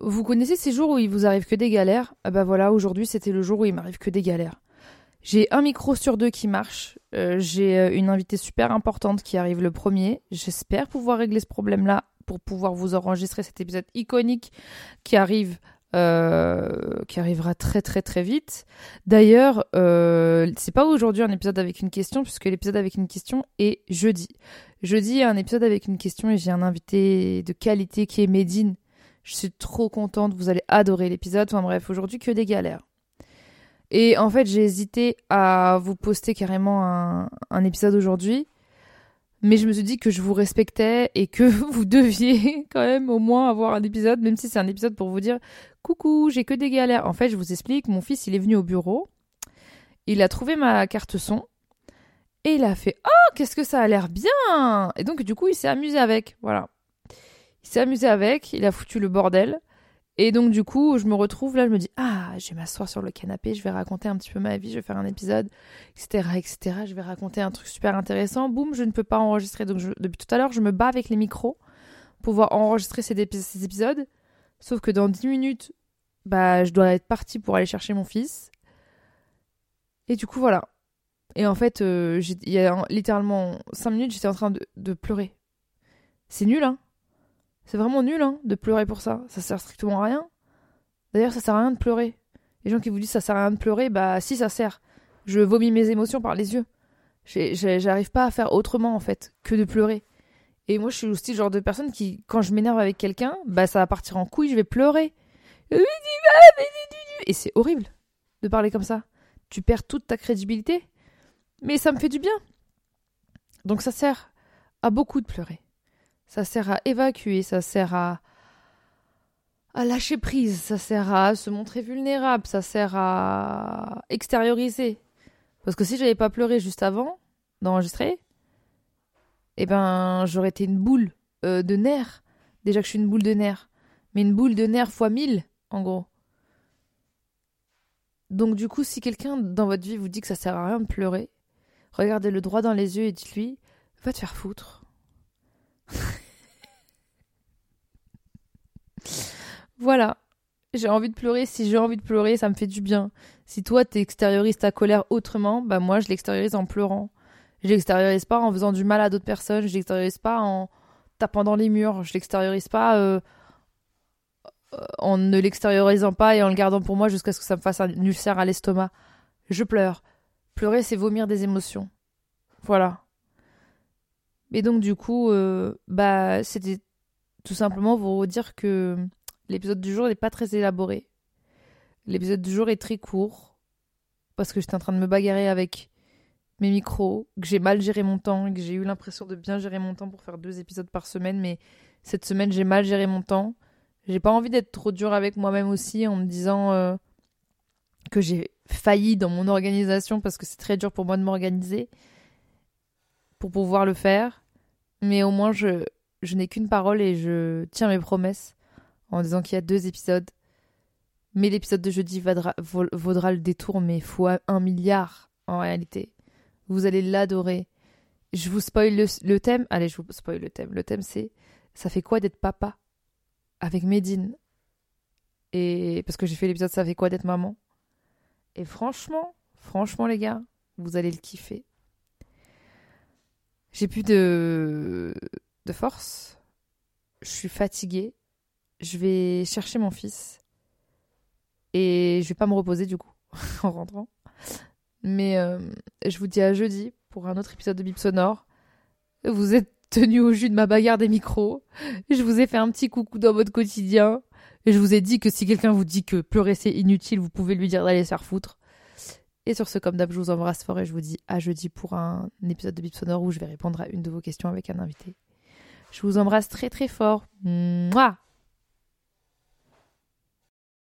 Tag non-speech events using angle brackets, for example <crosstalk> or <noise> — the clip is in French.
Vous connaissez ces jours où il vous arrive que des galères? Ah bah voilà, aujourd'hui c'était le jour où il m'arrive que des galères. J'ai un micro sur deux qui marche. Euh, J'ai euh, une invitée super importante qui arrive le premier. J'espère pouvoir régler ce problème-là pour pouvoir vous enregistrer cet épisode iconique qui arrive, euh, qui arrivera très très très vite. D'ailleurs, c'est pas aujourd'hui un épisode avec une question puisque l'épisode avec une question est jeudi. Jeudi, un épisode avec une question et j'ai un invité de qualité qui est Medine. Je suis trop contente, vous allez adorer l'épisode. Enfin bref, aujourd'hui que des galères. Et en fait, j'ai hésité à vous poster carrément un, un épisode aujourd'hui. Mais je me suis dit que je vous respectais et que <laughs> vous deviez quand même au moins avoir un épisode, même si c'est un épisode pour vous dire Coucou, j'ai que des galères. En fait, je vous explique, mon fils, il est venu au bureau, il a trouvé ma carte son et il a fait Oh, qu'est-ce que ça a l'air bien Et donc, du coup, il s'est amusé avec. Voilà. Il s'est amusé avec, il a foutu le bordel. Et donc, du coup, je me retrouve là, je me dis, ah, je vais m'asseoir sur le canapé, je vais raconter un petit peu ma vie, je vais faire un épisode, etc., etc. Je vais raconter un truc super intéressant. Boum, je ne peux pas enregistrer. Donc, depuis tout à l'heure, je me bats avec les micros pour pouvoir enregistrer ces, épis- ces épisodes. Sauf que dans 10 minutes, bah, je dois être partie pour aller chercher mon fils. Et du coup, voilà. Et en fait, euh, il y a littéralement 5 minutes, j'étais en train de, de pleurer. C'est nul, hein c'est vraiment nul hein, de pleurer pour ça. Ça sert strictement à rien. D'ailleurs, ça sert à rien de pleurer. Les gens qui vous disent ça sert à rien de pleurer, bah si ça sert. Je vomis mes émotions par les yeux. J'arrive pas à faire autrement en fait que de pleurer. Et moi, je suis aussi le genre de personne qui, quand je m'énerve avec quelqu'un, bah ça va partir en couille, je vais pleurer. Et c'est horrible de parler comme ça. Tu perds toute ta crédibilité. Mais ça me fait du bien. Donc ça sert à beaucoup de pleurer. Ça sert à évacuer, ça sert à lâcher prise, ça sert à se montrer vulnérable, ça sert à extérioriser. Parce que si j'avais pas pleuré juste avant d'enregistrer, eh ben j'aurais été une boule euh, de nerfs. Déjà que je suis une boule de nerfs, mais une boule de nerfs fois mille, en gros. Donc du coup, si quelqu'un dans votre vie vous dit que ça sert à rien de pleurer, regardez-le droit dans les yeux et dites-lui, va te faire foutre. Voilà. J'ai envie de pleurer. Si j'ai envie de pleurer, ça me fait du bien. Si toi, t'extériorises ta colère autrement, bah moi, je l'extériorise en pleurant. Je l'extériorise pas en faisant du mal à d'autres personnes. Je l'extériorise pas en tapant dans les murs. Je l'extériorise pas euh, euh, en ne l'extériorisant pas et en le gardant pour moi jusqu'à ce que ça me fasse un ulcère à l'estomac. Je pleure. Pleurer, c'est vomir des émotions. Voilà. Et donc, du coup, euh, bah, c'était tout simplement pour vous dire que l'épisode du jour n'est pas très élaboré. L'épisode du jour est très court parce que j'étais en train de me bagarrer avec mes micros, que j'ai mal géré mon temps, que j'ai eu l'impression de bien gérer mon temps pour faire deux épisodes par semaine, mais cette semaine j'ai mal géré mon temps. J'ai pas envie d'être trop dur avec moi-même aussi en me disant euh, que j'ai failli dans mon organisation parce que c'est très dur pour moi de m'organiser pour pouvoir le faire. Mais au moins je, je n'ai qu'une parole et je tiens mes promesses en disant qu'il y a deux épisodes. Mais l'épisode de jeudi vaudra, vaudra le détour, mais fois un milliard en réalité. Vous allez l'adorer. Je vous spoil le, thème. Allez, je vous spoil le thème. Le thème, c'est Ça fait quoi d'être papa avec Medine? Et parce que j'ai fait l'épisode Ça fait quoi d'être maman? Et franchement, franchement, les gars, vous allez le kiffer. J'ai plus de, de force. Je suis fatiguée. Je vais chercher mon fils. Et je vais pas me reposer du coup <laughs> en rentrant. Mais euh, je vous dis à jeudi pour un autre épisode de Bip Sonore. Vous êtes tenu au jus de ma bagarre des micros. Je vous ai fait un petit coucou dans votre quotidien. Et je vous ai dit que si quelqu'un vous dit que pleurer c'est inutile, vous pouvez lui dire d'aller se faire foutre. Et sur ce, comme d'hab, je vous embrasse fort et je vous dis à jeudi pour un épisode de Bip Sonore où je vais répondre à une de vos questions avec un invité. Je vous embrasse très très fort. Mouah